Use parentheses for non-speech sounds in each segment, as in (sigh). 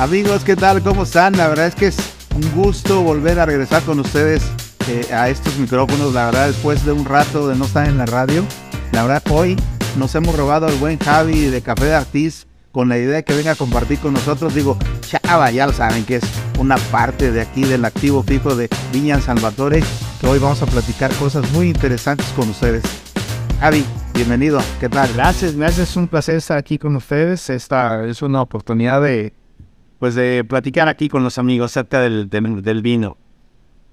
Amigos, ¿qué tal? ¿Cómo están? La verdad es que es un gusto volver a regresar con ustedes eh, a estos micrófonos. La verdad, después de un rato de no estar en la radio, la verdad, hoy nos hemos robado al buen Javi de Café de Artis con la idea de que venga a compartir con nosotros. Digo, chava, ya lo saben que es una parte de aquí del activo fijo de Viña Salvatore, que hoy vamos a platicar cosas muy interesantes con ustedes. Javi, bienvenido, ¿qué tal? Gracias, gracias, es un placer estar aquí con ustedes. Esta es una oportunidad de, pues, de platicar aquí con los amigos acerca del, del, vino.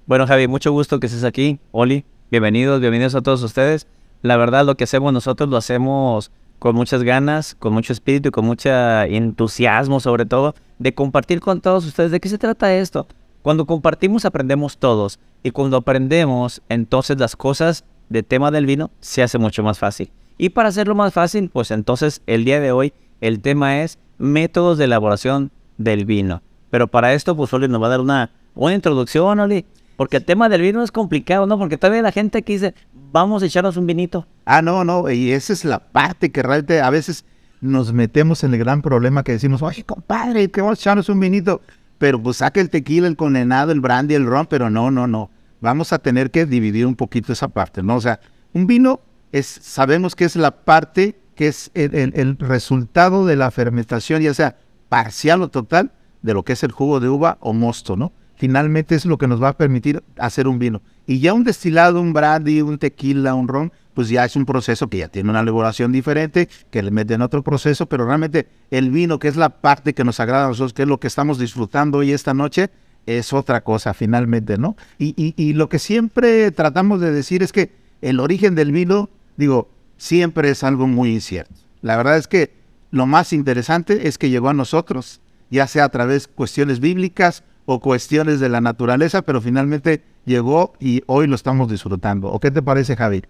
Bueno, Javi, mucho gusto que estés aquí. Oli, bienvenidos, bienvenidos a todos ustedes. La verdad, lo que hacemos nosotros lo hacemos con muchas ganas, con mucho espíritu y con mucho entusiasmo sobre todo, de compartir con todos ustedes de qué se trata esto. Cuando compartimos aprendemos todos y cuando aprendemos entonces las cosas de tema del vino se hace mucho más fácil. Y para hacerlo más fácil, pues entonces el día de hoy el tema es métodos de elaboración del vino. Pero para esto, pues Oli nos va a dar una, una introducción, Oli. Porque el tema del vino es complicado, ¿no? Porque todavía la gente aquí dice, vamos a echarnos un vinito. Ah, no, no, y esa es la parte que realmente a veces nos metemos en el gran problema que decimos, oye, compadre, que vamos a echarnos un vinito. Pero pues saca el tequila, el condenado, el brandy, el ron, pero no, no, no. Vamos a tener que dividir un poquito esa parte, ¿no? O sea, un vino es, sabemos que es la parte que es el, el, el resultado de la fermentación, ya sea parcial o total, de lo que es el jugo de uva o mosto, ¿no? finalmente es lo que nos va a permitir hacer un vino. Y ya un destilado, un brandy, un tequila, un ron, pues ya es un proceso que ya tiene una elaboración diferente, que le meten otro proceso, pero realmente el vino, que es la parte que nos agrada a nosotros, que es lo que estamos disfrutando hoy esta noche, es otra cosa finalmente, ¿no? Y, y, y lo que siempre tratamos de decir es que el origen del vino, digo, siempre es algo muy incierto. La verdad es que lo más interesante es que llegó a nosotros, ya sea a través de cuestiones bíblicas o cuestiones de la naturaleza, pero finalmente llegó y hoy lo estamos disfrutando. ¿O qué te parece, Javi?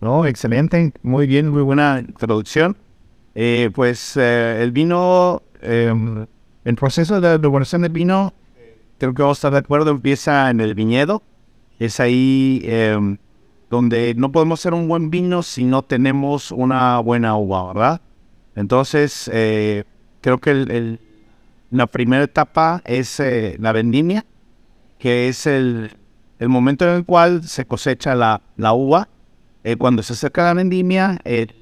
No, excelente, muy bien, muy buena introducción. Eh, pues eh, el vino, eh, el proceso de elaboración del vino, creo que vamos a estar de acuerdo, empieza en el viñedo. Es ahí donde no podemos hacer un buen vino si no tenemos una buena uva, ¿verdad? Entonces, creo que el, la primera etapa es eh, la vendimia, que es el, momento en el cual se cosecha la, uva. Eh, cuando se acerca la vendimia, el,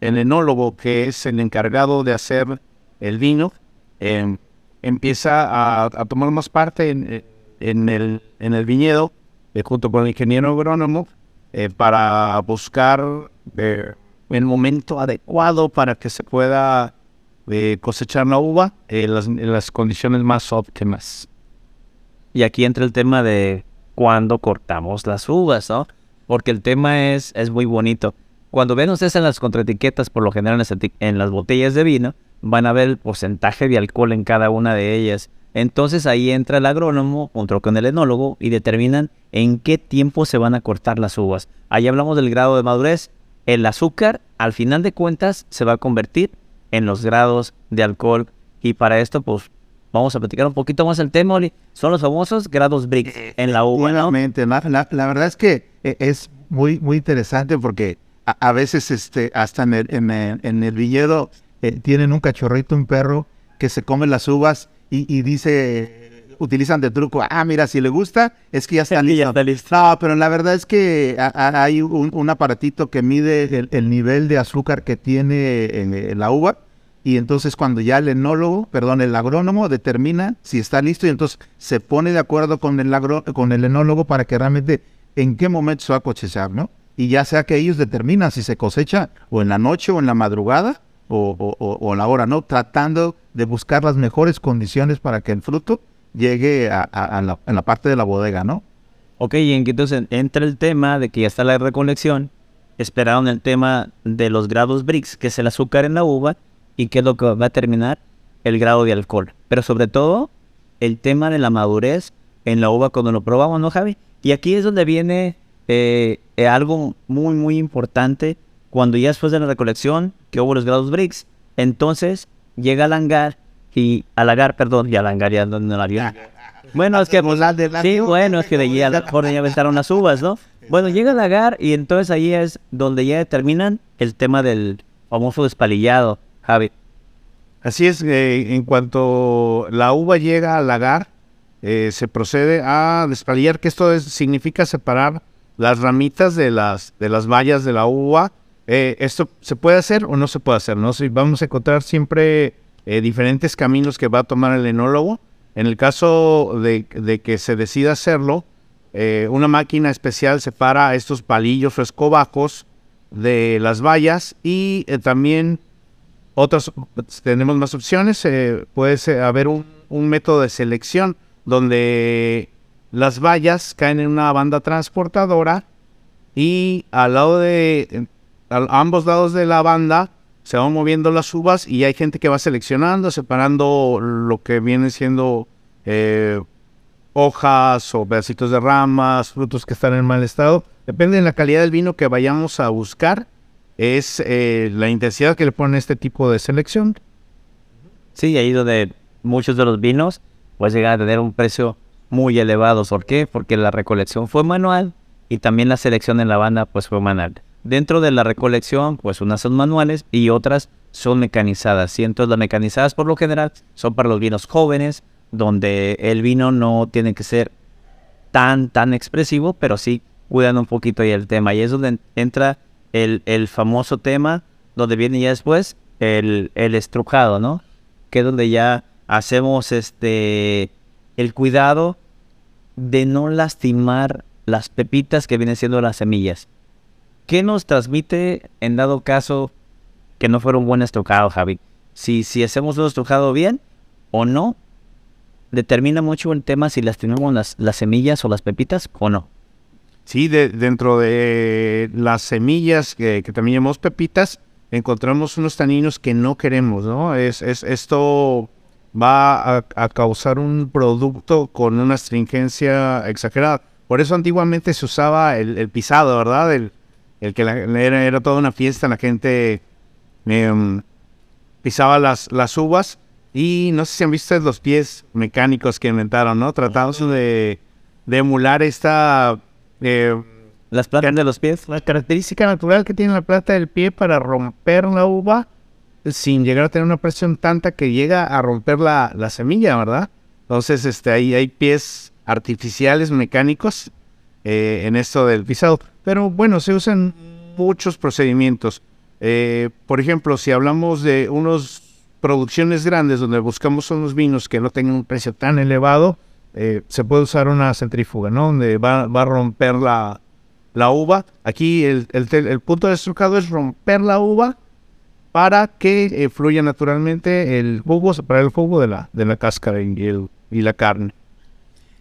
el, enólogo, que es el encargado de hacer el vino, eh, empieza a, a, tomar más parte en, en, el, en el viñedo, eh, junto con el ingeniero agrónomo, eh, para buscar el momento adecuado para que se pueda eh, cosechar la uva en las, condiciones más óptimas. Y aquí entra el tema de cuándo cortamos las uvas, ¿no? Porque el tema es, es muy bonito. Cuando ven ustedes en las contraetiquetas, por lo general en las, en las botellas de vino, van a ver el porcentaje de alcohol en cada una de ellas. Entonces ahí entra el agrónomo junto con el enólogo y determinan en qué tiempo se van a cortar las uvas. Ahí hablamos del grado de madurez. El azúcar, al final de cuentas, se va a convertir en los grados de alcohol. Y para esto, pues, vamos a platicar un poquito más el tema, Oli. Son los famosos grados Brix en la uva, ¿no? La, la, la, verdad es que eh, es muy, muy interesante porque a, a veces este, hasta en el, en el, en el viñedo eh, tienen un cachorrito, un perro, que se come las uvas y, y dice utilizan de truco, ah, mira, si le gusta, es que ya está, (laughs) listo. Ya está listo. No, pero la verdad es que hay un, un, aparatito que mide el, el, nivel de azúcar que tiene en, en, la uva. Y entonces cuando ya el enólogo, perdón, el agrónomo determina si está listo y entonces se pone de acuerdo con el, agro, con el enólogo para que realmente en qué momento se va a cosechar, ¿no? Y ya sea que ellos determinan si se cosecha o en la noche o en la madrugada o, o, o, o la hora, ¿no? Tratando de buscar las mejores condiciones para que el fruto llegue a, la, a, la, parte de la bodega, ¿no? Ok, y entonces entra el tema de que ya está la recolección, esperaron el tema de los grados Brix, que es el azúcar en la uva, y qué es lo que va a terminar, el grado de alcohol. Pero sobre todo, el tema de la madurez en la uva cuando lo probamos, ¿no, Javi? Y aquí es donde viene eh, eh, algo muy, muy importante, cuando ya después de la recolección, que hubo los grados Brix, entonces llega el hangar y halagar, perdón, y alangar ya no, la. Bueno, es que sí, bueno, es que de allí a mejor ya aventaron las uvas, ¿no? Bueno, llega el lagar y entonces ahí es donde ya determinan el tema del famoso despalillado, Javi. Así es, eh, en cuanto la uva llega al lagar, eh, se procede a despalillar, que esto es- significa separar las ramitas de las, de las bayas de la uva. Eh, esto se puede hacer o no se puede hacer, ¿no? Si vamos a encontrar siempre eh, diferentes caminos que va a tomar el enólogo. En el caso de, que se decida hacerlo, eh, una máquina especial separa estos palillos o escobajos de las bayas y eh, también otras tenemos más opciones. puede haber un, un método de selección donde las vallas caen en una banda transportadora y al lado de a ambos lados de la banda se van moviendo las uvas y hay gente que va seleccionando, separando lo que viene siendo eh, hojas o pedacitos de ramas, frutos que están en mal estado. Depende de la calidad del vino que vayamos a buscar, es eh, la intensidad que le ponen a este tipo de selección. Sí, ahí donde muchos de los vinos pues llegan a tener un precio muy elevado. ¿Por qué? Porque la recolección fue manual y también la selección en la banda pues fue manual. Dentro de la recolección pues unas son manuales y otras son mecanizadas. Y entonces las mecanizadas por lo general son para los vinos jóvenes donde el vino no tiene que ser tan, tan expresivo, pero sí cuidan un poquito el tema. Y es donde entra el, el famoso tema, donde viene ya después el, el estrujado, ¿no? Que es donde ya hacemos este el cuidado de no lastimar las pepitas que vienen siendo las semillas. ¿Qué nos transmite en dado caso que no fuera un buen estrucado, Javi? Si, si hacemos un estrujado bien o no, determina mucho el tema si lastimamos las, las semillas o las pepitas o no. Sí, de- dentro de las semillas que, también llamamos pepitas, encontramos unos taninos que no queremos, ¿no? Es, es, esto va a, causar un producto con una astringencia exagerada. Por eso antiguamente se usaba el, pisado, ¿verdad? El que la- era, era toda una fiesta, la gente em, pisaba las, las uvas y no sé si han visto los pies mecánicos que inventaron, ¿no? Tratando de, de emular esta... eh, Las plantas de los pies. la característica natural que tiene la planta del pie para romper la uva sin llegar a tener una presión tanta que llega a romper la, la semilla, ¿verdad? Entonces, este, ahí hay pies artificiales, mecánicos, eh, en esto del pisado. Pero bueno, se usan muchos procedimientos. Eh, por ejemplo, si hablamos de unas producciones grandes donde buscamos unos vinos que no tengan un precio tan elevado, eh, se puede usar una centrífuga, ¿no? Donde va, va a romper la, la uva. Aquí el, el el punto de es romper la uva para que eh, fluya naturalmente el jugo, separar el jugo de la, de la cáscara y, la carne.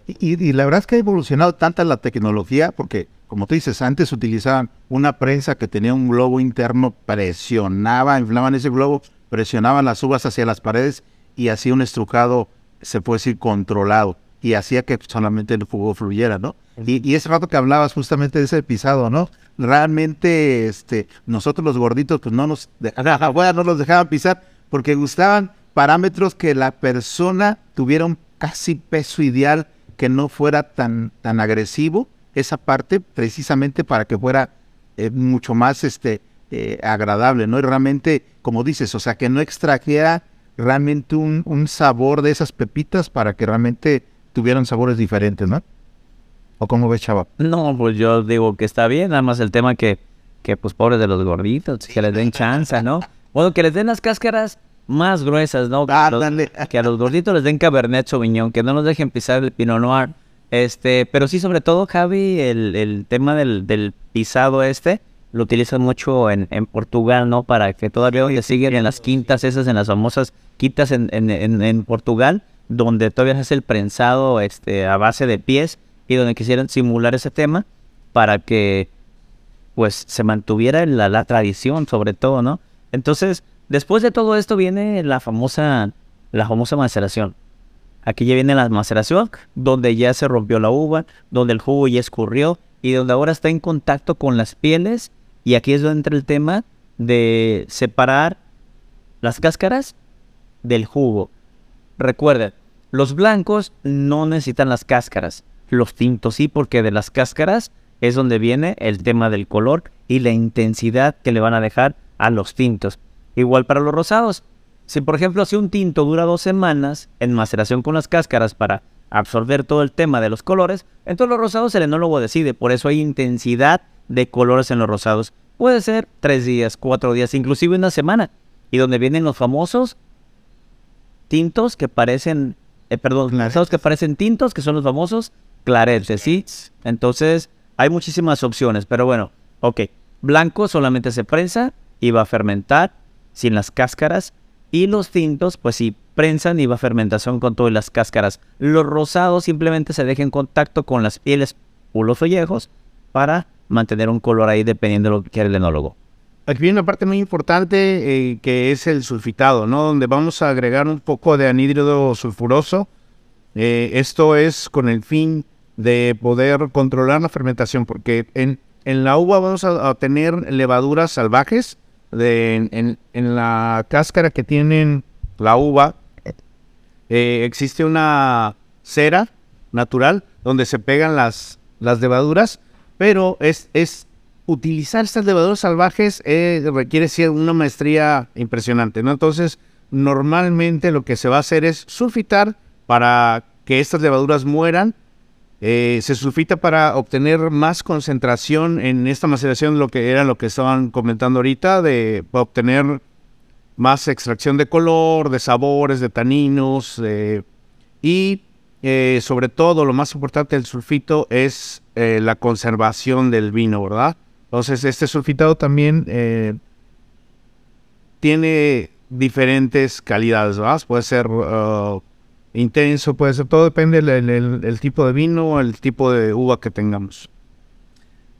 Y la verdad es que ha evolucionado tanta la tecnología, porque como tú dices, antes utilizaban una prensa que tenía un globo interno, presionaba, inflaban ese globo, presionaban las uvas hacia las paredes y hacía un estrucado, se puede decir, controlado. Y hacía que solamente el jugo fluyera, ¿no? Y, y ese rato que hablabas justamente de ese pisado, ¿no? Realmente, este, nosotros los gorditos, pues no nos dejaban, (laughs) afuera no nos dejaban pisar, porque gustaban parámetros que la persona tuviera un casi peso ideal que no fuera tan, tan agresivo, esa parte precisamente para que fuera eh, mucho más este, eh, agradable, ¿no? Y realmente, como dices, o sea, que no extrajera realmente un, un sabor de esas pepitas para que realmente tuvieran sabores diferentes, ¿no? ¿O cómo ves, chava? No, pues yo digo que está bien, nada más el tema que, que pues pobres de los gorditos, que les den chance, ¿no? Bueno, que les den las cáscaras más gruesas, ¿no? Ah, Los- dale. que a los gorditos les den Cabernet Sauvignon, que no nos dejen pisar el Pinot Noir. Este, pero sí, sobre todo, Javi, el, el tema del, del pisado este, lo utilizan mucho en, en Portugal, ¿no? Para que todavía hoy siguen en las quintas esas, en las famosas quintas en, en, en, Portugal, donde todavía se hace el prensado este, a base de pies y donde quisieran simular ese tema para que pues se mantuviera la, la tradición sobre todo, ¿no? Entonces, después de todo esto viene la famosa, la famosa maceración. Aquí ya viene la maceración, donde ya se rompió la uva, donde el jugo ya escurrió y donde ahora está en contacto con las pieles. Y aquí es donde entra el tema de separar las cáscaras del jugo. Recuerden, los blancos no necesitan las cáscaras, los tintos sí, porque de las cáscaras es donde viene el tema del color y la intensidad que le van a dejar a los tintos. Igual para los rosados, Si por ejemplo si un tinto dura dos semanas en maceración con las cáscaras para absorber todo el tema de los colores, entonces los rosados el enólogo decide, por eso hay intensidad de colores en los rosados. Puede ser tres días, cuatro días, inclusive una semana. Y donde vienen los famosos tintos que parecen, eh, perdón, rosados que parecen tintos, que son los famosos claretes, ¿sí? Entonces hay muchísimas opciones, pero bueno, ok. Blanco solamente se prensa y va a fermentar sin las cáscaras. Y los tintos, pues sí, prensan y va a fermentación con todas las cáscaras. Los rosados simplemente se dejan en contacto con las pieles o los ollejos para mantener un color ahí dependiendo de lo que quiere el enólogo. Aquí viene una parte muy importante eh, que es el sulfitado, ¿no? Donde vamos a agregar un poco de anhídrido sulfuroso. Eh, esto es con el fin de poder controlar la fermentación, porque en, en la uva vamos a, tener levaduras salvajes de, en, la cáscara que tienen la uva. Eh, existe una cera natural donde se pegan las, las levaduras, pero es, es utilizar estas levaduras salvajes eh, requiere una maestría impresionante, ¿no? Entonces, normalmente lo que se va a hacer es sulfitar para que estas levaduras mueran eh, se sulfita para obtener más concentración en esta maceración, lo que era lo que estaban comentando ahorita, de obtener más extracción de color, de sabores, de taninos, y eh, sobre todo lo más importante del sulfito es eh, la conservación del vino, ¿verdad? Entonces este sulfitado también tiene diferentes calidades, ¿verdad? Puede ser uh, intenso, puede ser, todo depende del tipo de vino, el tipo de uva que tengamos.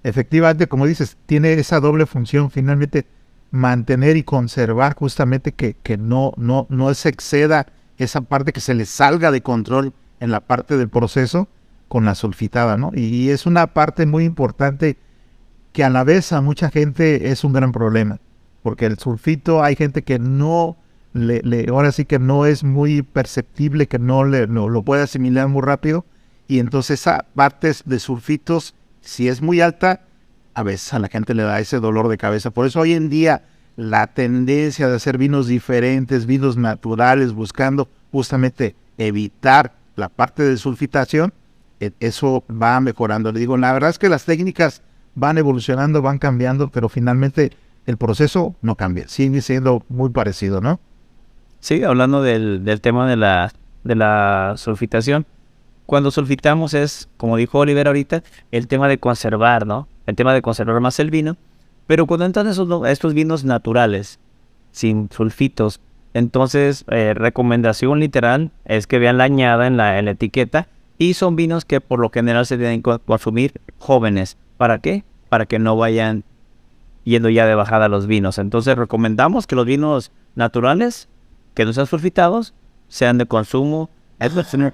Efectivamente, como dices, tiene esa doble función, finalmente mantener y conservar justamente que, que no, no, no se exceda esa parte que se le salga de control en la parte del proceso con la sulfitada, ¿no? Y es una parte muy importante que a la vez a mucha gente es un gran problema, porque el sulfito hay gente que no le, ahora sí que no es muy perceptible, que no, le, lo puede asimilar muy rápido. Y entonces esa parte de sulfitos, si es muy alta, a veces a la gente le da ese dolor de cabeza. Por eso hoy en día la tendencia de hacer vinos diferentes, vinos naturales, buscando justamente evitar la parte de sulfitación, e, eso va mejorando. Le digo, la verdad es que las técnicas van evolucionando, van cambiando, pero finalmente el proceso no cambia, sigue siendo muy parecido, ¿no? Sí, hablando del, del tema de la, de la sulfitación. Cuando sulfitamos es, como dijo Oliver ahorita, el tema de conservar, ¿no? El tema de conservar más el vino. Pero cuando entran esos, estos vinos naturales, sin sulfitos, entonces, eh, recomendación literal es que vean la añada en la, en la, etiqueta y son vinos que por lo general se deben consumir jóvenes. ¿Para qué? Para que no vayan yendo ya de bajada los vinos. Entonces, recomendamos que los vinos naturales que no sean sulfitados sean de consumo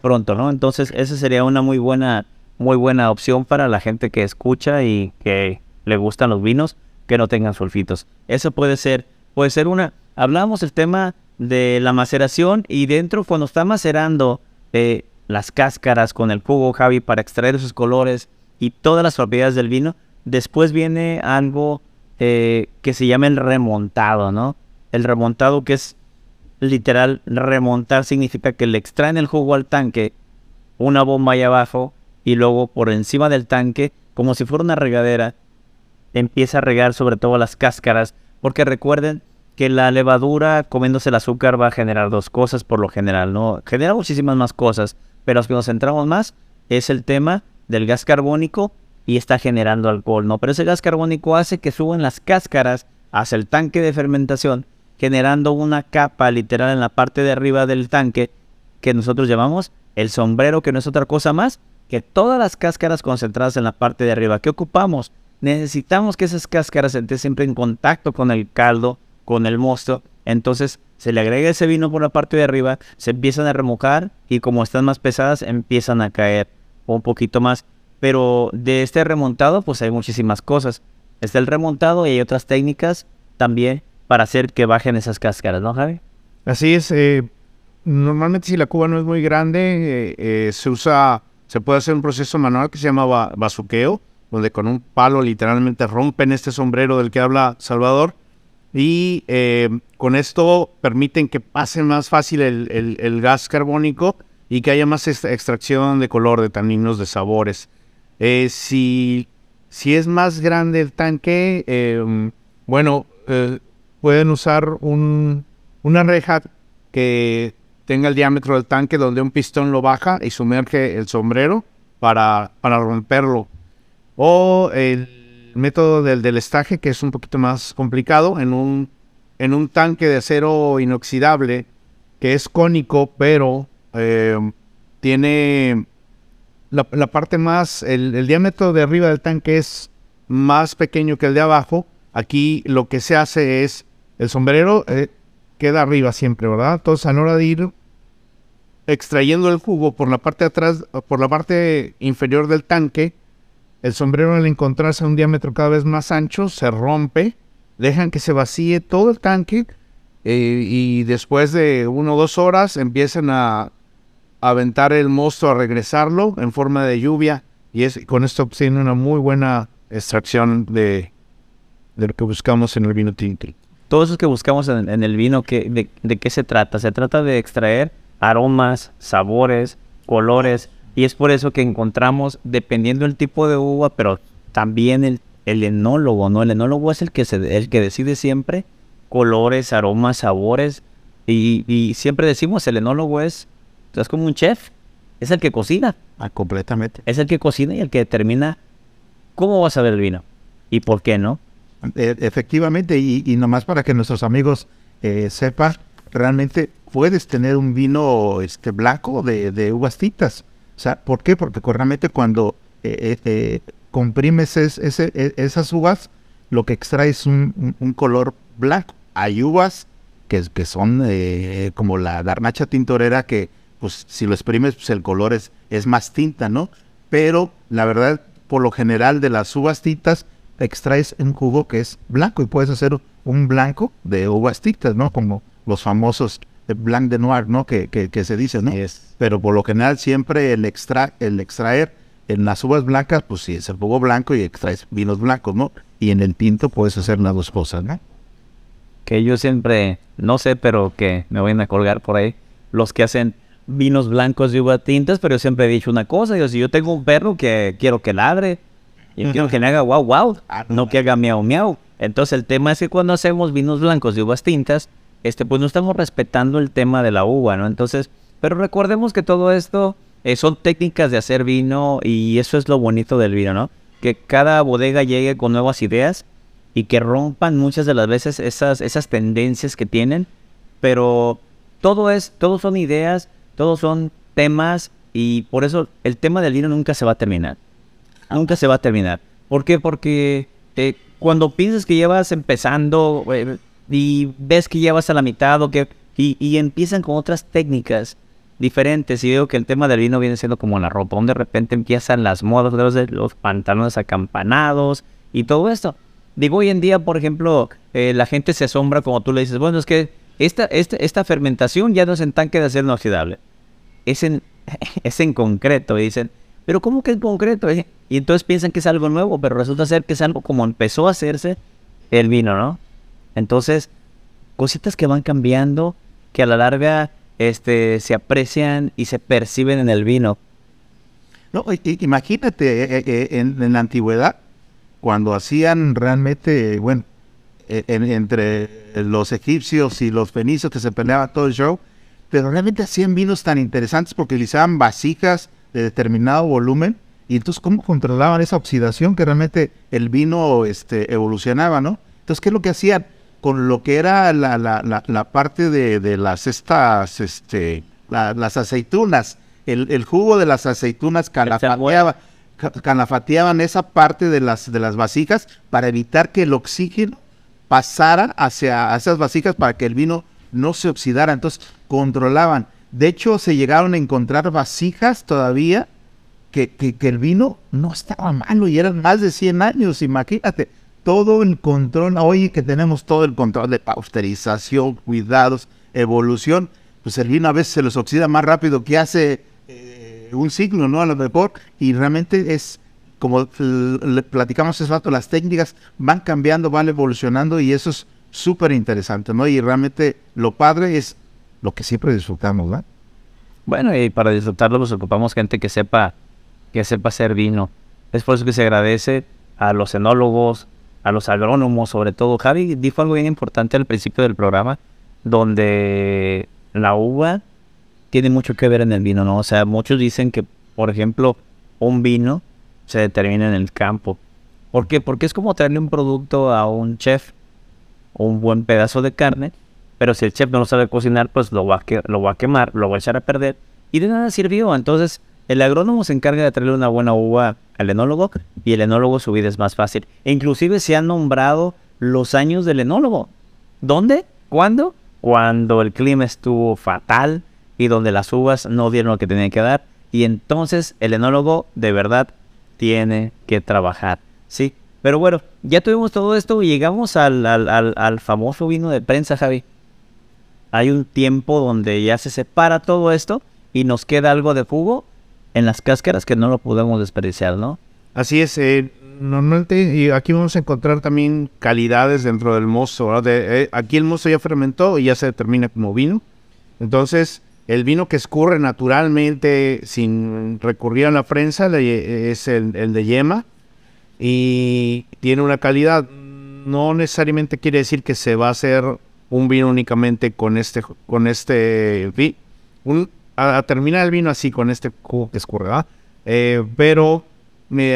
pronto, ¿no? Entonces, esa sería una muy buena, muy buena opción para la gente que escucha y que le gustan los vinos que no tengan sulfitos. Eso puede ser, puede ser una. Hablamos del tema de la maceración y dentro cuando está macerando eh, las cáscaras con el jugo, Javi, para extraer esos colores y todas las propiedades del vino, después viene algo eh, que se llama el remontado, ¿no? El remontado que es literal, remontar significa que le extraen el jugo al tanque, una bomba ahí abajo, y luego por encima del tanque, como si fuera una regadera, empieza a regar sobre todo las cáscaras, porque recuerden que la levadura comiéndose el azúcar va a generar dos cosas por lo general, ¿no? Genera muchísimas más cosas, pero los que nos centramos más es el tema del gas carbónico y está generando alcohol, ¿no? Pero ese gas carbónico hace que suban las cáscaras hacia el tanque de fermentación generando una capa literal en la parte de arriba del tanque que nosotros llamamos el sombrero, que no es otra cosa más que todas las cáscaras concentradas en la parte de arriba. ¿Qué ocupamos? Necesitamos que esas cáscaras estén siempre en contacto con el caldo, con el mosto. Entonces se le agrega ese vino por la parte de arriba, se empiezan a remojar y como están más pesadas empiezan a caer un poquito más. Pero de este remontado pues hay muchísimas cosas. Está el remontado y hay otras técnicas también para hacer que bajen esas cáscaras, ¿no, Javi? Así es. Eh, normalmente si la cuba no es muy grande, eh, eh, se usa, se puede hacer un proceso manual que se llama basuqueo, donde con un palo literalmente rompen este sombrero del que habla Salvador y con esto permiten que pase más fácil el, gas carbónico y que haya más ex- extracción de color, de taninos, de sabores. Si, si es más grande el tanque, bueno, pueden usar un- una reja que tenga el diámetro del tanque donde un pistón lo baja y sumerge el sombrero para, para romperlo. O el método del delestaje, que es un poquito más complicado, en un, en un tanque de acero inoxidable que es cónico, pero eh, tiene la, parte más, el diámetro de arriba del tanque es más pequeño que el de abajo. Aquí lo que se hace es, el sombrero eh, queda arriba siempre, ¿verdad? Entonces a la hora de ir extrayendo el jugo por la parte atrás, por la parte inferior del tanque, el sombrero al encontrarse a un diámetro cada vez más ancho se rompe, dejan que se vacíe todo el tanque eh, y después de una o dos horas empiezan a, aventar el mosto, a regresarlo en forma de lluvia y es, con esto obtienen una muy buena extracción de, de lo que buscamos en el vino tinto. Todo eso que buscamos en, en el vino, ¿qué- de, de qué se trata? Se trata de extraer aromas, sabores, colores, y es por eso que encontramos, dependiendo del tipo de uva, pero también el, el enólogo, ¿no? El enólogo es el que, se, el que decide siempre colores, aromas, sabores, y, y siempre decimos, el enólogo es, es como un chef, es el que cocina, Ah, completamente. es el que cocina y el que determina cómo va a saber el vino, y por qué, ¿no? E- efectivamente, y, y nomás para que nuestros amigos eh, sepan, realmente puedes tener un vino este blanco de, de uvas tintas. O sea, ¿por qué? Porque realmente cuando eh, eh, eh, comprimes es- ese- e- esas uvas, lo que extraes es un, un- color blanco. Hay uvas que, que son como la garnacha tintorera que, pues, si lo exprimes, pues el color es, es más tinta, ¿no? Pero la verdad, por lo general de las uvas tintas, extraes un jugo que es blanco y puedes hacer un blanco de uvas tintas, ¿no? Como los famosos blanc de noir, ¿no? Que, que, que se dice, ¿no? Pero por lo general siempre el, extra, el extraer en las uvas blancas, pues sí, es el jugo blanco y extraes vinos blancos, ¿no? Y en el tinto puedes hacer las dos cosas, ¿no? que yo siempre, no sé, pero que me vayan a colgar por ahí, los que hacen vinos blancos de uva tintas, pero yo siempre he dicho una cosa, yo, si yo tengo un perro que quiero que ladre, yo quiero que le haga wow wow, Ah, no. no que haga miau miau. Entonces el tema es que cuando hacemos vinos blancos de uvas tintas, este pues no estamos respetando el tema de la uva, ¿no? Entonces, pero recordemos que todo esto eh, son técnicas de hacer vino y eso es lo bonito del vino, ¿no? Que cada bodega llegue con nuevas ideas y que rompan muchas de las veces esas, esas tendencias que tienen, pero todo es, todos son ideas, todos son temas y por eso el tema del vino nunca se va a terminar. Nunca se va a terminar. ¿Por qué? Porque eh, cuando piensas que llevas empezando eh, y ves que llevas a la mitad o que y, empiezan con otras técnicas diferentes y veo que el tema del vino viene siendo como la ropa, donde de repente empiezan las modas los, de los pantalones acampanados y todo esto. Digo, hoy en día, por ejemplo, eh, la gente se asombra como tú le dices, bueno, es que esta, esta, esta fermentación ya no es en tanque de acero inoxidable, es en, (laughs) es en concreto. Y dicen, pero ¿cómo que en concreto? eh?". Y entonces piensan que es algo nuevo, pero resulta ser que es algo como empezó a hacerse el vino, ¿no? Entonces, cositas que van cambiando, que a la larga este, se aprecian y se perciben en el vino. No, imagínate, eh, eh, en, en la antigüedad, cuando hacían realmente, bueno, eh, en- entre los egipcios y los fenicios que se peleaba todo el show, pero realmente hacían vinos tan interesantes porque utilizaban vasijas de determinado volumen y entonces cómo controlaban esa oxidación que realmente el vino este, evolucionaba, ¿no? Entonces, ¿qué es lo que hacían? Con lo que era la, la, la, la parte de, de las estas, este, la- las aceitunas, el, el jugo de las aceitunas calafateaba, ca- calafateaban esa parte de las, de las vasijas para evitar que el oxígeno pasara hacia esas vasijas para que el vino no se oxidara. Entonces controlaban. De hecho, se llegaron a encontrar vasijas todavía que, el vino no estaba malo y eran más de 100 años, imagínate. Todo el control, oye que tenemos todo el control de pasteurización, cuidados, evolución, pues el vino a veces se les oxida más rápido que hace eh, un siglo, ¿no? A lo mejor, y realmente es, como le platicamos hace rato, las técnicas van cambiando, van evolucionando y eso es súper interesante, ¿no? Y realmente lo padre es lo que siempre disfrutamos, ¿verdad? Bueno, y para disfrutarlo pues ocupamos gente que sepa, que sepa hacer vino. Es por eso que se agradece a los enólogos, a los agrónomos sobre todo. Javi dijo algo bien importante al principio del programa, donde la uva tiene mucho que ver en el vino, ¿no? O sea, muchos dicen que, por ejemplo, un vino se determina en el campo. ¿Por qué? Porque es como traerle un producto a un chef, un buen pedazo de carne, pero si el chef no lo sabe cocinar, pues lo va a, lo va a quemar, lo va a echar a perder y de nada sirvió. Entonces, el agrónomo se encarga de traerle una buena uva al enólogo y el enólogo su vida es más fácil. E inclusive se han nombrado los años del enólogo. ¿Dónde? ¿Cuándo? Cuando el clima estuvo fatal y donde las uvas no dieron lo que tenían que dar. Y entonces el enólogo de verdad tiene que trabajar. Sí. Pero bueno, ya tuvimos todo esto y llegamos al famoso vino de prensa, Javi. Hay un tiempo donde ya se separa todo esto y nos queda algo de jugo en las cáscaras que no lo podemos desperdiciar, ¿no? Así es, eh, normalmente y aquí vamos a encontrar también calidades dentro del mozo. De, eh, aquí el mozo ya fermentó y ya se determina como vino. Entonces, el vino que escurre naturalmente sin recurrir a la prensa es el, el, de yema y tiene una calidad. No necesariamente quiere decir que se va a hacer un vino únicamente con este, con este, a, terminar el vino así con este jugo que escurre, eh, pero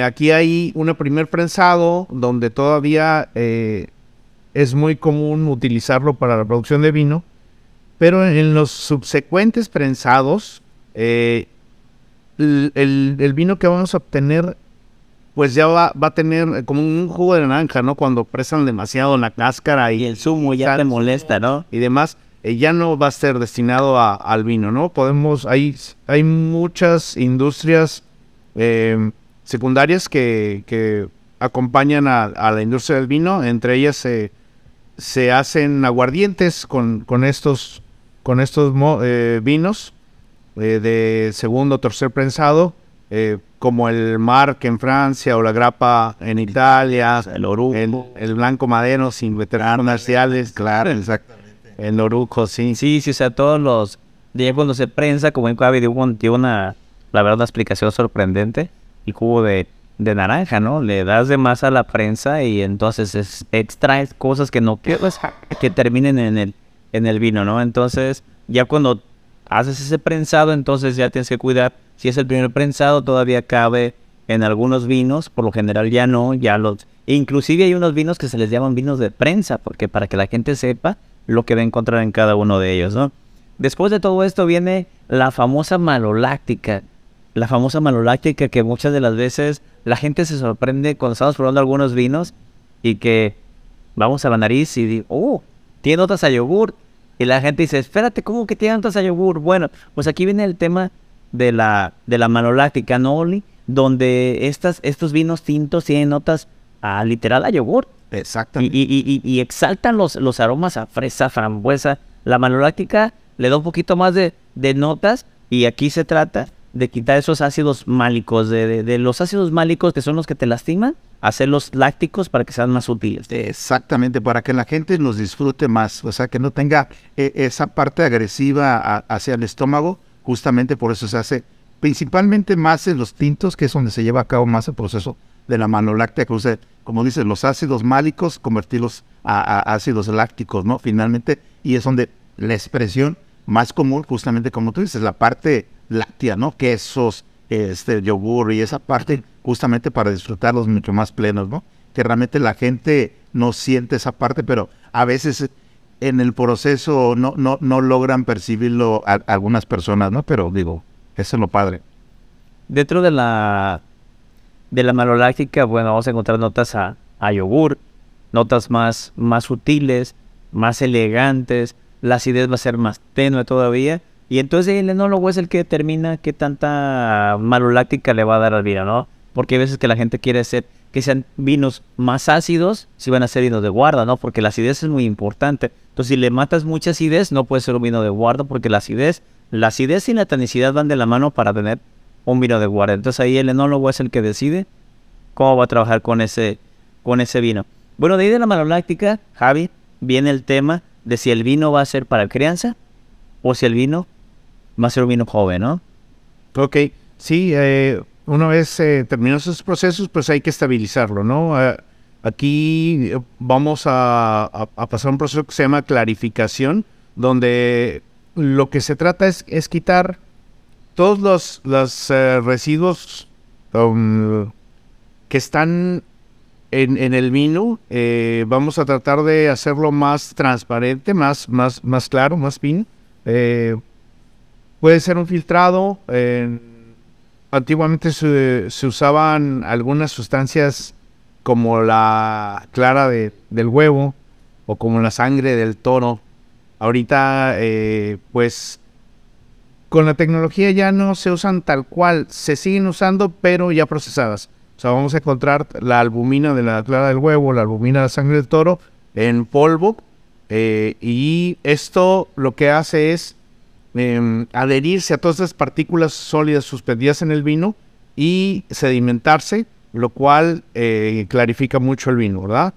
aquí hay un primer prensado donde todavía eh, es muy común utilizarlo para la producción de vino, pero en los subsecuentes prensados, eh, el, vino que vamos a obtener, pues ya va, va, a tener como un jugo de naranja, ¿no? Cuando presan demasiado la cáscara y, el zumo ya te molesta, ¿no? Y demás. Eh, ya no va a ser destinado al vino, ¿no? Podemos, hay, hay muchas industrias eh, secundarias que, acompañan a, la industria del vino, entre ellas se, se hacen aguardientes con, con estos, con estos eh, vinos de segundo o tercer prensado, como el Marc en Francia o la grapa en Italia, el Orujo, el, blanco madero sin veteranos comerciales. Claro, exactamente. El Noruco, sí. Sí, sí, o sea, todos los... De cuando se prensa, como en Cuavi, dio una, la verdad, una explicación sorprendente. El cubo de, de naranja, ¿no? Le das de más a la prensa y entonces extraes cosas que no quieres que terminen en el, en el vino, ¿no? Entonces, ya cuando haces ese prensado, entonces ya tienes que cuidar. Si es el primer prensado, todavía cabe en algunos vinos, por lo general ya no, ya los... Inclusive hay unos vinos que se les llaman vinos de prensa, porque para que la gente sepa, lo que va a encontrar en cada uno de ellos, ¿no? Después de todo esto viene la famosa maloláctica. La famosa maloláctica que muchas de las veces la gente se sorprende cuando estamos probando algunos vinos y que vamos a la nariz y digo, oh, tiene notas a yogur. Y la gente dice, espérate, ¿cómo que tiene notas a yogur? Bueno, pues aquí viene el tema de la, de la maloláctica, ¿no, Oli? Donde estas, estos vinos tintos tienen notas a literal a yogur. Exactamente. Y, exaltan los, los aromas a fresa, frambuesa. La maloláctica le da un poquito más de, notas y aquí se trata de quitar esos ácidos málicos, de, los ácidos málicos que son los que te lastiman, hacerlos lácticos para que sean más útiles. Exactamente, para que la gente los disfrute más, o sea, que no tenga eh, esa parte agresiva hacia el estómago, justamente por eso se hace principalmente más en los tintos, que es donde se lleva a cabo más el proceso de la manoláctea, que usa, como dice, los ácidos málicos, convertirlos a, ácidos lácticos, ¿no? Finalmente, y es donde la expresión más común, justamente como tú dices, la parte láctea, ¿no? Quesos, este, yogur y esa parte, justamente para disfrutarlos mucho más plenos, ¿no? Que realmente la gente no siente esa parte, pero a veces en el proceso no, no, no logran percibirlo algunas personas, ¿no? Pero digo, eso es lo padre. Dentro de la de la maloláctica, bueno, vamos a encontrar notas a, yogur, notas más, más sutiles, más elegantes, la acidez va a ser más tenue todavía. Y entonces el enólogo es el que determina qué tanta maloláctica le va a dar al vino, ¿no? Porque hay veces que la gente quiere hacer que sean vinos más ácidos, si van a ser vinos de guarda, ¿no? Porque la acidez es muy importante. Entonces, si le matas mucha acidez, no puede ser un vino de guarda, porque la acidez, la acidez y la tanicidad van de la mano para tener un vino de guardia. Entonces ahí el enólogo es el que decide cómo va a trabajar con ese, con ese vino. Bueno, de ahí de la maloláctica, Javi, viene el tema de si el vino va a ser para crianza o si el vino va a ser un vino joven, ¿no? Ok, sí, eh, una vez eh, terminados esos procesos, pues hay que estabilizarlo, ¿no? Aquí eh, vamos a, a- pasar un proceso que se llama clarificación, donde lo que se trata es, es quitar todos los, los, residuos um, que están en, en el vino. vamos a tratar de hacerlo más transparente, más, más, más claro, más fino. Eh, puede ser un filtrado. en- antiguamente se, se usaban algunas sustancias como la clara de- del huevo o como la sangre del toro. Ahorita, eh, pues, con la tecnología ya no se usan tal cual, se siguen usando, pero ya procesadas. O sea, vamos a encontrar la albumina de la clara del huevo, la albumina de la sangre del toro en polvo. eh, y esto lo que hace es em, adherirse a todas esas partículas sólidas suspendidas en el vino y sedimentarse, lo cual eh, clarifica mucho el vino, ¿verdad?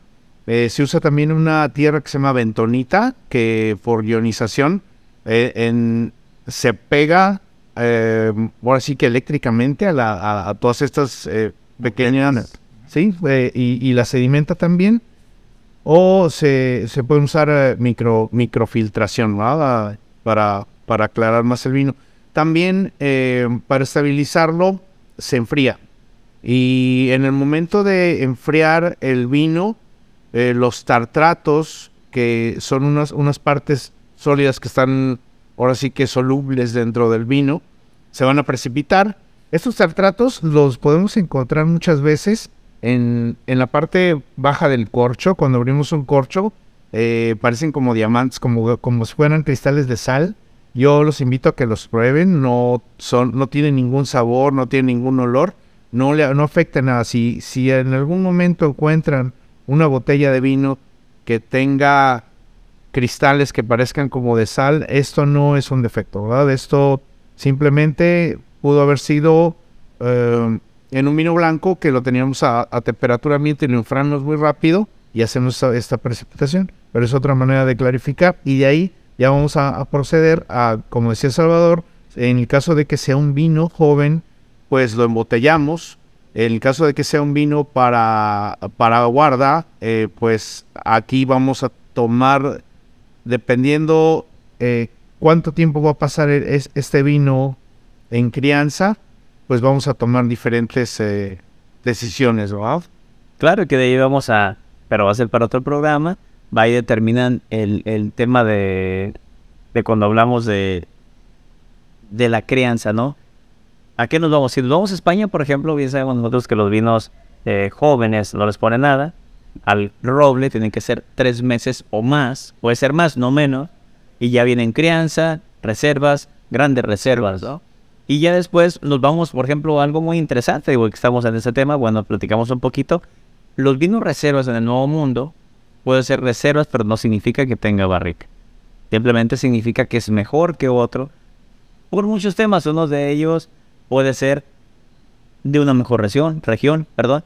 Eh, se usa también una tierra que se llama bentonita, que por ionización eh, en- se pega, eh, ahora sí que eléctricamente a, la- a- a todas estas eh, pequeñas, ¿sí? Eh, y, y la sedimenta también. O se, se puede usar eh, micro, microfiltración ¿verdad? para, para aclarar más el vino. También eh, para estabilizarlo se enfría. Y en el momento de enfriar el vino, eh, los tartratos, que son unas, unas partes sólidas que están ahora sí que solubles dentro del vino, se van a precipitar. Estos tartratos los podemos encontrar muchas veces en, en la parte baja del corcho. Cuando abrimos un corcho, eh, parecen como diamantes, como, como si fueran cristales de sal. Yo los invito a que los prueben. No, son, no tienen ningún sabor, no tienen ningún olor. No, le, no afecta nada. Si, si en algún momento encuentran una botella de vino que tenga cristales que parezcan como de sal, esto no es un defecto, ¿verdad? Esto simplemente pudo haber sido eh, en un vino blanco que lo teníamos a, temperatura ambiente y lo enfriamos muy rápido y hacemos esta precipitación. Pero es otra manera de clarificar y de ahí ya vamos a, proceder a, como decía Salvador, en el caso de que sea un vino joven, pues lo embotellamos. En el caso de que sea un vino para, para guarda, eh, pues aquí vamos a tomar, dependiendo eh, cuánto tiempo va a pasar el- es- este vino en crianza, pues vamos a tomar diferentes eh, decisiones, ¿verdad? Claro que de ahí vamos a, pero va a ser para otro programa, va y determinan el, el tema de, de cuando hablamos de, de la crianza, ¿no? ¿A qué nos vamos? Si nos vamos a España, por ejemplo, bien sabemos nosotros que los vinos eh, jóvenes no les ponen nada. Al roble tienen que ser tres meses o más, puede ser más, no menos. Y ya vienen crianza, reservas, grandes reservas, ¿no? Y ya después nos vamos, por ejemplo, a algo muy interesante, digo que estamos en ese tema, bueno, platicamos un poquito. Los vinos reservas en el Nuevo Mundo pueden ser reservas, pero no significa que tenga barrica. Simplemente significa que es mejor que otro. Por muchos temas, uno de ellos puede ser de una mejor región, región, perdón.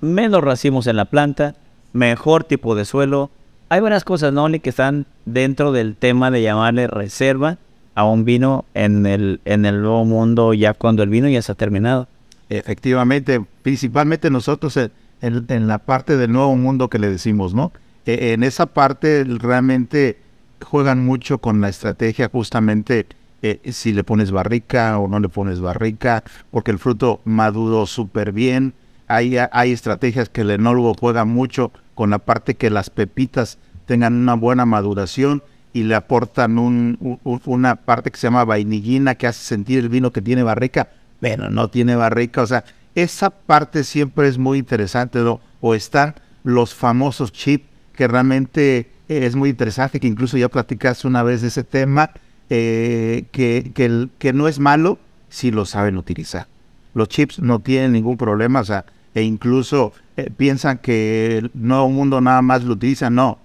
Menos racimos en la planta, mejor tipo de suelo. Hay varias cosas, ¿no? Que están dentro del tema de llamarle reserva a un vino en el, en el nuevo mundo ya cuando el vino ya está terminado. Efectivamente, principalmente nosotros en, en- la parte del nuevo mundo que le decimos, ¿no? En esa parte realmente juegan mucho con la estrategia justamente eh, si le pones barrica o no le pones barrica, porque el fruto maduró súper bien. Hay, hay estrategias que el enólogo juega mucho con la parte que las pepitas tengan una buena maduración y le aportan un- un- una parte que se llama vainillina que hace sentir el vino que tiene barrica, pero no tiene barrica. O sea, esa parte siempre es muy interesante, ¿no? O están los famosos chips, que realmente es muy interesante, que incluso ya platicaste una vez de ese tema, eh, que, que, no es malo si lo saben utilizar. Los chips no tienen ningún problema, o sea, e incluso eh, piensan que el nuevo mundo nada más lo utiliza, no,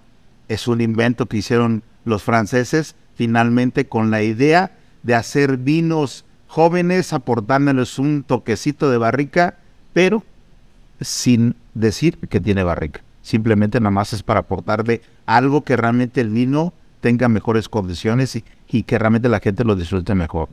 es un invento que hicieron los franceses finalmente con la idea de hacer vinos jóvenes aportándoles un toquecito de barrica, pero sin decir que tiene barrica. simplemente nada más es para aportarle algo que realmente el vino tenga mejores condiciones y, que realmente la gente lo disfrute mejor.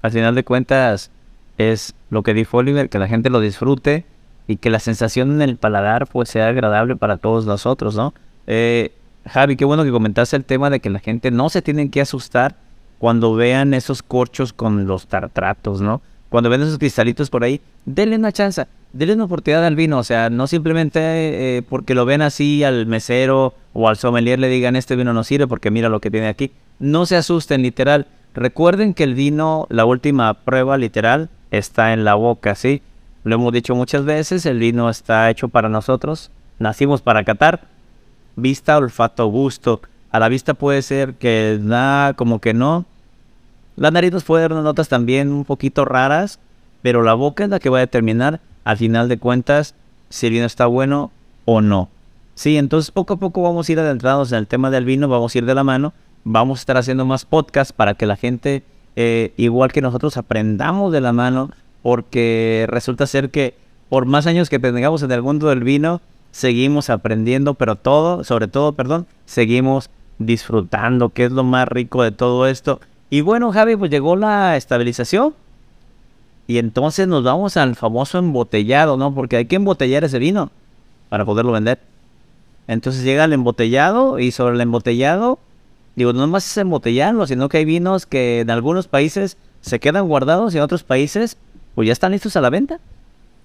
Al final de cuentas, es lo que dijo Oliver, que la gente lo disfrute y que la sensación en el paladar pues sea agradable para todos nosotros, ¿no? Eh, Javi, qué bueno que comentaste el tema de que la gente no se tiene que asustar cuando vean esos corchos con los tartratos, ¿no? Cuando ven esos cristalitos por ahí, denle una chance, denle una oportunidad al vino, o sea, no simplemente eh, porque lo ven así al mesero o al sommelier le digan este vino no sirve porque mira lo que tiene aquí. No se asusten, literal. Recuerden que el vino, la última prueba literal, está en la boca, ¿sí? Lo hemos dicho muchas veces, el vino está hecho para nosotros, nacimos para catar, vista, olfato, gusto. A la vista puede ser que da como que no. La nariz nos puede dar unas notas también un poquito raras, pero la boca es la que va a determinar al final de cuentas si el vino está bueno o no. Sí, entonces poco a poco vamos a ir adentrados en el tema del vino, vamos a ir de la mano, vamos a estar haciendo más podcasts para que la gente, eh, igual que nosotros, aprendamos de la mano, porque resulta ser que por más años que tengamos en el mundo del vino, seguimos aprendiendo, pero todo, sobre todo, perdón, seguimos disfrutando, que es lo más rico de todo esto. Y bueno, Javi, pues llegó la estabilización. Y entonces nos vamos al famoso embotellado, ¿no? Porque hay que embotellar ese vino para poderlo vender. Entonces llega el embotellado y sobre el embotellado, digo, no más es embotellarlo, sino que hay vinos que en algunos países se quedan guardados y en otros países pues ya están listos a la venta.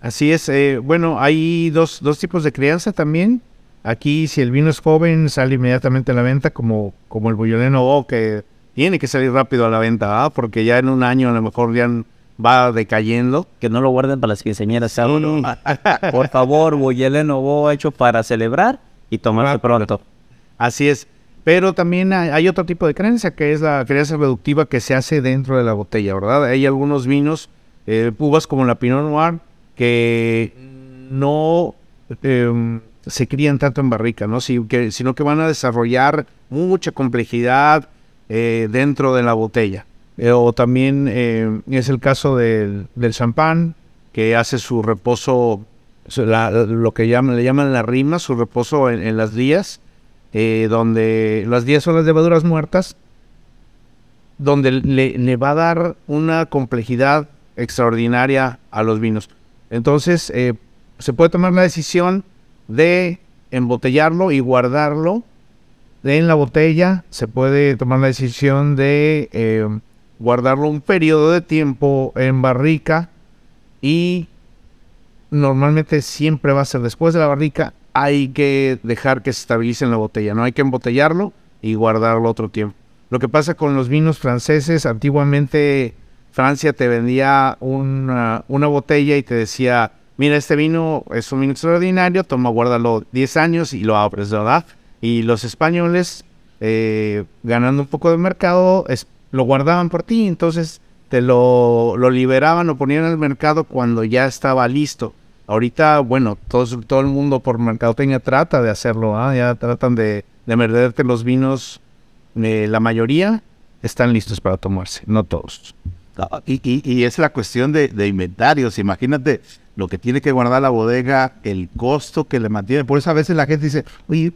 Así es, eh, bueno, hay dos, dos tipos de crianza también. Aquí, si el vino es joven, sale inmediatamente a la venta, como, como el Bulloleno O, que tiene que salir rápido a la venta, ¿ah? porque ya en un año a lo mejor ya va decayendo. Que no lo guarden para las quinceañeras. uno. (laughs) Por favor, Bulloleno O hecho para celebrar y tomarse pronto. Así es. Pero también hay, hay, otro tipo de creencia, que es la creencia reductiva que se hace dentro de la botella, ¿verdad? Hay algunos vinos, eh, uvas como la Pinot Noir, que no eh, se crían tanto en barrica, ¿no? Sino que van a desarrollar mucha complejidad eh, dentro de la botella. Eh, o también eh, es el caso del, champán, que hace su reposo, lo que le llaman la rima, su reposo en, las días, donde las días son las levaduras muertas, donde le, le va a dar una complejidad extraordinaria a los vinos. Entonces, eh, se puede tomar la decisión de embotellarlo y guardarlo en la botella. Se puede tomar la decisión de eh, guardarlo un periodo de tiempo en barrica y normalmente siempre va a ser después de la barrica. Hay que dejar que se estabilice en la botella, no hay que embotellarlo y guardarlo otro tiempo. Lo que pasa con los vinos franceses, antiguamente Francia te vendía una, una, botella y te decía, mira, este vino es un vino extraordinario, toma, guárdalo 10 años y lo abres, ¿verdad? Y los españoles, eh, ganando un poco de mercado, es, lo guardaban por ti, entonces te lo, lo liberaban, lo ponían al mercado cuando ya estaba listo. Ahorita, bueno, todo, todo el mundo por mercadotecnia trata de hacerlo, ¿ah? ya tratan de, de los vinos, eh, la mayoría están listos para tomarse, no todos. Y, y, y, es la cuestión de, de, inventarios. Imagínate lo que tiene que guardar la bodega, el costo que le mantiene. Por eso a veces la gente dice, oye,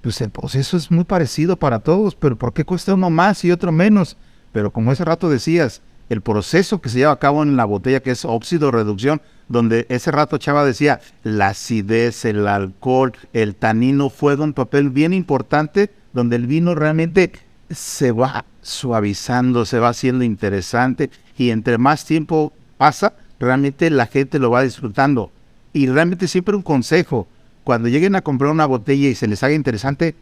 pues el proceso es muy parecido para todos, pero ¿por qué cuesta uno más y otro menos? Pero como ese rato decías, el proceso que se lleva a cabo en la botella, que es óxido reducción, donde ese rato Chava decía, la acidez, el alcohol, el tanino, fue un papel bien importante, donde el vino realmente se va suavizando, se va haciendo interesante y entre más tiempo pasa, realmente la gente lo va disfrutando. Y realmente siempre un consejo, cuando lleguen a comprar una botella y se les haga interesante,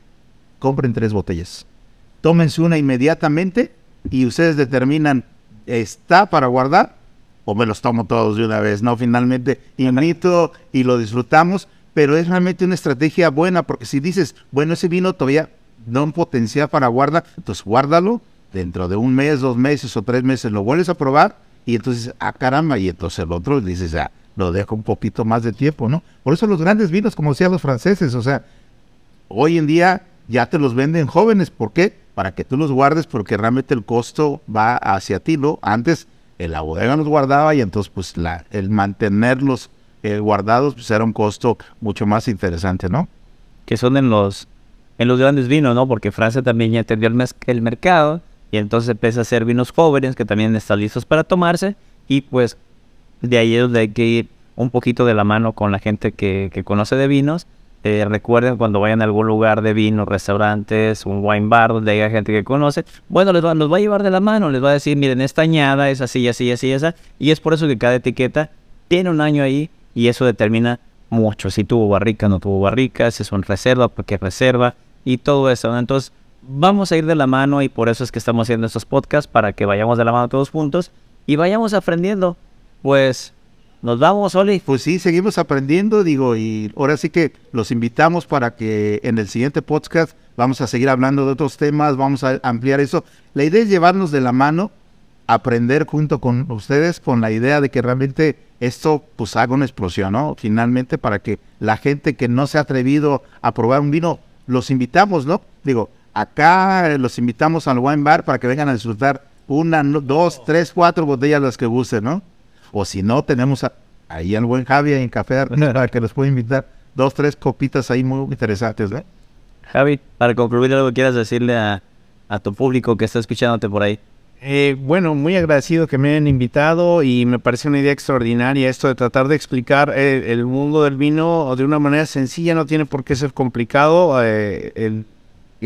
compren tres botellas. Tómense una inmediatamente y ustedes determinan, ¿está para guardar? O me los tomo todos de una vez, ¿no? Finalmente, invito y lo disfrutamos, pero es realmente una estrategia buena, porque si dices, bueno, ese vino todavía no en potencial para guardar, entonces guárdalo, dentro de un mes, dos meses o tres meses lo vuelves a probar y entonces, ah caramba, y entonces el otro dices, ya, lo dejo un poquito más de tiempo, ¿no? Por eso los grandes vinos, como decían los franceses, o sea, hoy en día ya te los venden jóvenes, ¿por qué? Para que tú los guardes porque realmente el costo va hacia ti, ¿no? Antes en la bodega los guardaba y entonces pues la, el mantenerlos eh, guardados pues era un costo mucho más interesante, ¿no? que son en los, en los grandes vinos, ¿no? Porque Francia también ya entendió el mercado y entonces empieza a hacer vinos jóvenes que también están listos para tomarse y pues de ahí es donde hay que ir un poquito de la mano con la gente que, que conoce de vinos. Eh, recuerden cuando vayan a algún lugar de vinos, restaurantes, un wine bar donde haya gente que conoce, bueno, les va, los va a llevar de la mano, les va a decir, miren, esta añada es así, así, así, esa. Y es por eso que cada etiqueta tiene un año ahí y eso determina mucho. Si tuvo barrica, no tuvo barrica, si es un reserva, porque es reserva y todo eso. Entonces, vamos a ir de la mano y por eso es que estamos haciendo estos podcasts para que vayamos de la mano todos juntos y vayamos aprendiendo. Pues, nos vamos, Oli. Pues sí, seguimos aprendiendo, digo, y ahora sí que los invitamos para que en el siguiente podcast vamos a seguir hablando de otros temas, vamos a ampliar eso. La idea es llevarnos de la mano, aprender junto con ustedes con la idea de que realmente esto pues haga una explosión, ¿no? Finalmente para que la gente que no se ha atrevido a probar un vino, los invitamos, ¿no? Digo, acá los invitamos al wine bar para que vengan a disfrutar una, no- dos, tres, cuatro botellas las que gusten, ¿no? O si no, tenemos a- ahí al buen Javi en Café Argentina (laughs) que les puede invitar dos, tres copitas ahí muy interesantes, ¿eh? Javi, para concluir algo que quieras decirle a, a tu público que está escuchándote por ahí. Eh, bueno, muy agradecido que me hayan invitado y me parece una idea extraordinaria esto de tratar de explicar eh, el mundo del vino de una manera sencilla, no tiene por qué ser complicado, eh, el-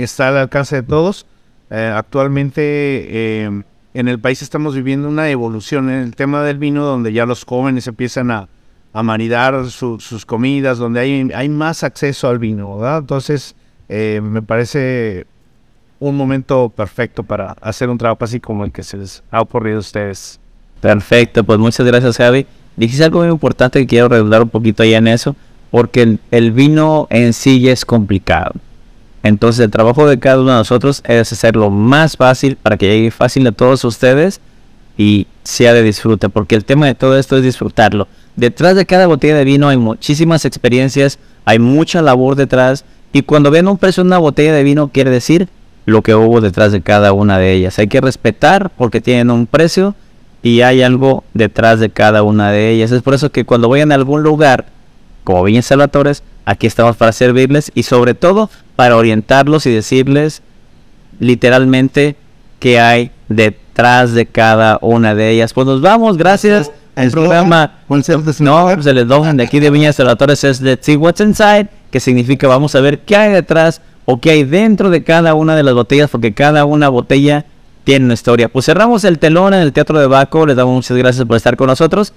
está al alcance de todos. Eh, actualmente eh, en el país estamos viviendo una evolución en el tema del vino donde ya los jóvenes empiezan a, a maridar su- sus comidas, donde hay, más acceso al vino. Entonces eh, me parece un momento perfecto para hacer un trabajo así como el que se les ha ocurrido a ustedes. Perfecto, pues muchas gracias, Javi. Dijiste algo muy importante que quiero redundar un poquito ahí en eso, porque el vino en sí ya es complicado. Entonces, el trabajo de cada uno de nosotros es hacerlo más fácil para que llegue fácil a todos ustedes y sea de disfrute, porque el tema de todo esto es disfrutarlo. Detrás de cada botella de vino hay muchísimas experiencias, hay mucha labor detrás, y cuando ven un precio de una botella de vino, quiere decir lo que hubo detrás de cada una de ellas. Hay que respetar porque tienen un precio y hay algo detrás de cada una de ellas. Es por eso que cuando vayan a algún lugar, como Viña Salvatores, aquí estamos para servirles y sobre todo para orientarlos y decirles literalmente qué hay detrás de cada una de ellas. Pues nos vamos, gracias. El programa ¿Cuál será el no, pues el eslogan de aquí de Viñas Salvatores es Let's see what's inside, que significa vamos a ver qué hay detrás o qué hay dentro de cada una de las botellas, porque cada una botella tiene una historia. Pues cerramos el telón en el Teatro de Baco, les damos muchas gracias por estar con nosotros.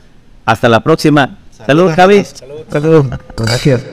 Hasta la próxima. Saludos, Javi. Saludos. Gracias.